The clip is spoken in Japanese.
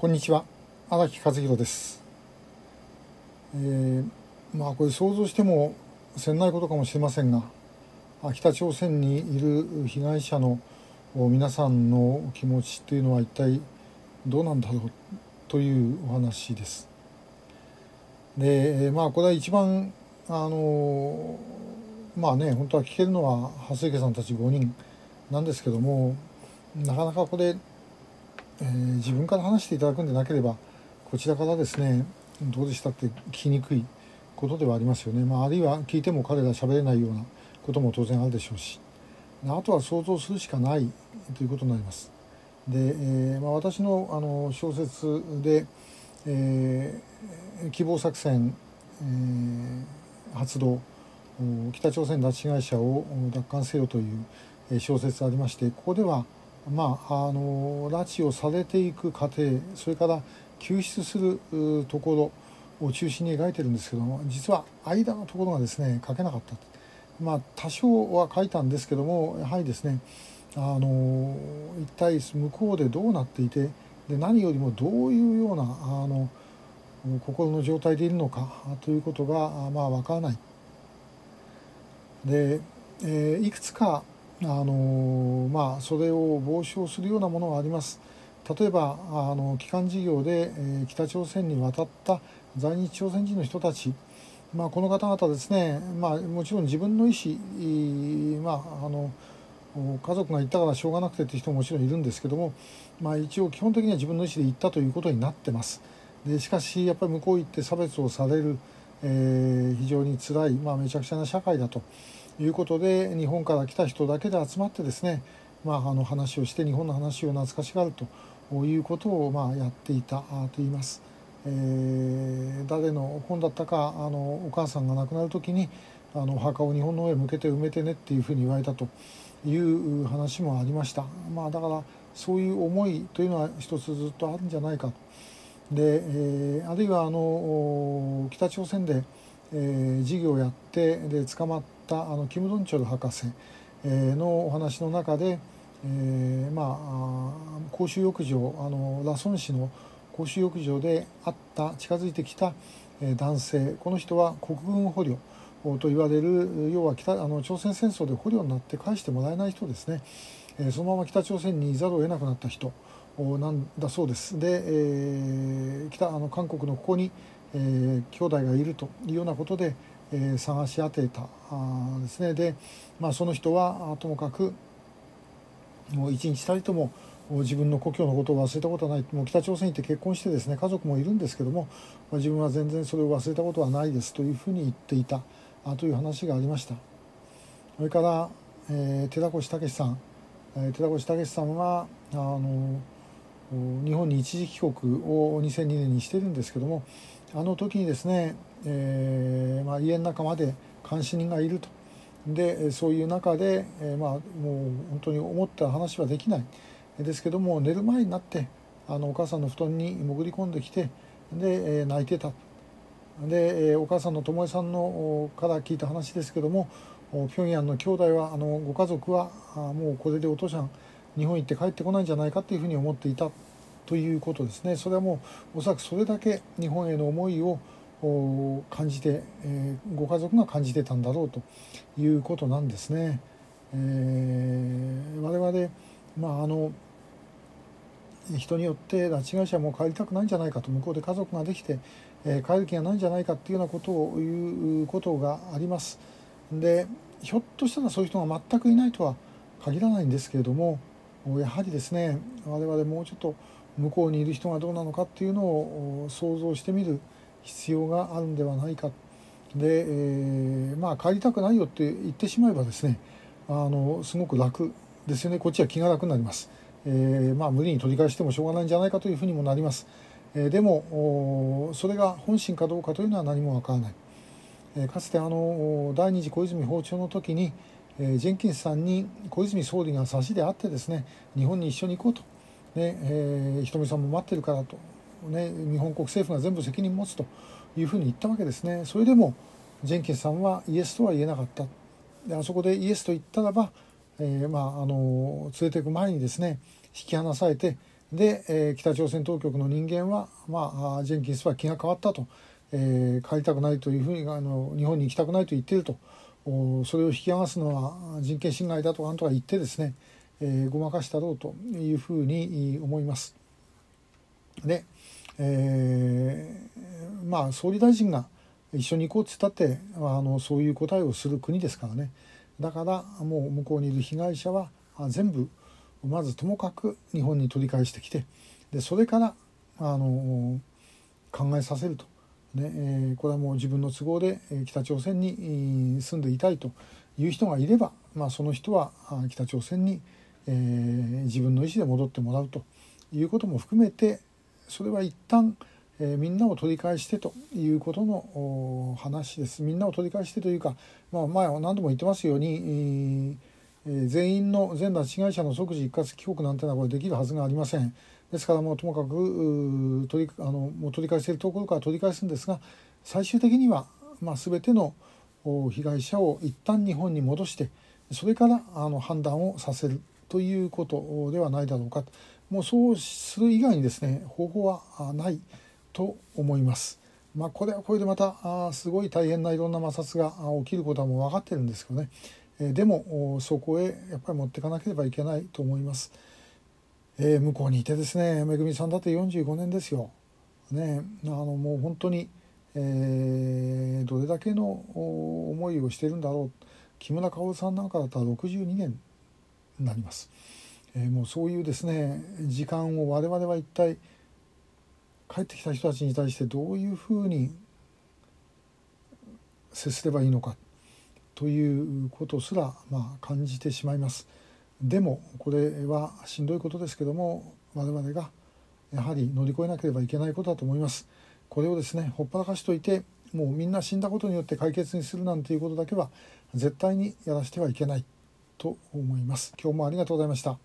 こんにちは荒木和弘です、えーまあこれ想像してもせんないことかもしれませんが北朝鮮にいる被害者の皆さんの気持ちというのは一体どうなんだろうというお話です。でまあこれは一番あのまあね本当は聞けるのは蓮池さんたち5人なんですけどもなかなかこれえー自分から話していただくんでなければこちらからですねどうでしたって聞きにくいことではありますよね、まあ、あるいは聞いても彼ら喋れないようなことも当然あるでしょうしあとは想像するしかないということになります。で、えーまあ、私のあの小説で、えー希望作戦、えー発動北朝鮮拉致被害者を奪還せよという小説ありましてここではまあ、あの拉致をされていく過程それから救出するところを中心に描いてるんですけども実は間のところがですね書けなかったまあ多少は書いたんですけどもやはりですねあの一体向こうでどうなっていてで何よりもどういうようなあの心の状態でいるのかということがまあ分からない。で、えーいくつかあのまあそれを防止をするようなものがあります。例えばあの帰還事業で、えー北朝鮮に渡った在日朝鮮人の人たち、まあ、この方々ですね、まあ、もちろん自分の意思、まあ、あの家族が行ったからしょうがなくてっていう人ももちろんいるんですけども、まあ、一応基本的には自分の意思で行ったということになってます。でしかしやっぱり向こう行って差別をされる、えー非常に辛い、まあ、めちゃくちゃな社会だと。いうことで日本から来た人だけで集まってですね、まあ、あの話をして日本の話を懐かしがるということをまあやっていたと言います。えー誰の本だったかあのお母さんが亡くなる時にあのお墓を日本の上へ向けて埋めてねっていうふうに言われたという話もありました。まあ、だからそういう思いというのは一つずっとあるんじゃないかと。で、えーあるいはあの北朝鮮で、えー事業をやってで捕まったあのキム・ドンチョル博士、のお話の中で、えーまあ公衆浴場あのラソン市の公衆浴場で会った近づいてきた、男性この人は国軍捕虜と言われる要は北あの朝鮮戦争で捕虜になって返してもらえない人ですね、そのまま北朝鮮にいざるを得なくなった人なんだそうです。で、えー北あの韓国のここに、えー兄弟がいるというようなことで、えー探し当てたあですね。で、まあ、その人はともかくもう一日たりとも自分の故郷のことを忘れたことはない。もう北朝鮮に行って結婚してですね家族もいるんですけども、まあ自分は全然それを忘れたことはないですというふうに言っていた。あという話がありました。それから、えー寺越武さん、えー寺越武さんはあの日本に一時帰国を2002年にしてるんですけどもあの時にですね、えーまあ、家の中まで監視人がいると。でそういう中で、えーまあ、もう本当に思った話はできない。ですけども寝る前になってあのお母さんの布団に潜り込んできてで、えー泣いてた。で、えお母さんの智恵さんのから聞いた話ですけども平壌の兄弟はあのご家族はあもうこれでお父さん日本行って帰ってこないんじゃないかというふうに思っていたということですねそれはもうおそらくそれだけ日本への思いを感じて、えーご家族が感じてたんだろうということなんですね。えー我々、まあ、あの人によって拉致被害者も帰りたくないんじゃないかと向こうで家族ができて、えー帰る気がないんじゃないかっていうようなことを言うことがあります。でひょっとしたらそういう人が全くいないとは限らないんですけれどもやはりですね我々もうちょっと向こうにいる人がどうなのかっていうのを想像してみる必要があるんではないか。で、えーまあ帰りたくないよって言ってしまえばですねあのすごく楽ですよね。こっちは気が楽になります、えーまあ、無理に取り返してもしょうがないんじゃないかというふうにもなります、えーでもそれが本心かどうかというのは何もわからない、えかつてあの第二次小泉訪朝の時に、えージェンキンスさんに小泉総理が差しであってですね日本に一緒に行こうと、ねえー、ひとみさんも待ってるからと、ね、日本国政府が全部責任持つというふうに言ったわけですね。それでもジェンキンスさんはイエスとは言えなかった。であそこでイエスと言ったらば、えーまあ、あの連れていく前にですね引き離されてで、え、北朝鮮当局の人間は、まあ、ジェンキンスは気が変わったと、えー、帰りたくないというふうにあの日本に行きたくないと言っていると。それを引き剥がすのは人権侵害だとかなんとか言ってですね、えー、ごまかしたろうというふうに思います。で、えー、まあ総理大臣が一緒に行こうって言ったってあのそういう答えをする国ですからねだからもう向こうにいる被害者は全部まずともかく日本に取り返してきてでそれからあの考えさせると、ねえ、これはもう自分の都合で北朝鮮に住んでいたいという人がいれば、まあ、その人は北朝鮮に、えー、自分の意思で戻ってもらうということも含めてそれは一旦え、みんなを取り返してということの話です。みんなを取り返してというか、まあ、前何度も言ってますように、え、全員の全拉致被害者の即時一括帰国なんてのはこれできるはずがありません。ですからもうともかく取りあのもう取り返せるところから取り返すんですが最終的には、まあ、全ての被害者を一旦日本に戻してそれからあの判断をさせるということではないだろうかもうそうする以外にですね方法はないと思います。まあ、これはこれでまたあすごい大変ないろんな摩擦が起きることはもう分かってるんですけどね、え、でもそこへやっぱり持っていかなければいけないと思います。えー、向こうにいてですねめぐみさんだって45年ですよ。ねあのもう本当に、えー、どれだけの思いをしてるんだろう木村薫さんなんかだったら62年になります。えー、もうそういうですね時間を我々は一体帰ってきた人たちに対してどういうふうに接すればいいのかということすらまあ感じてしまいます。でもこれはしんどいことですけども我々がやはり乗り越えなければいけないことだと思います。これをですねほっぱらかしといてもうみんな死んだことによって解決にするなんていうことだけは絶対にやらせてはいけないと思います。今日もありがとうございました。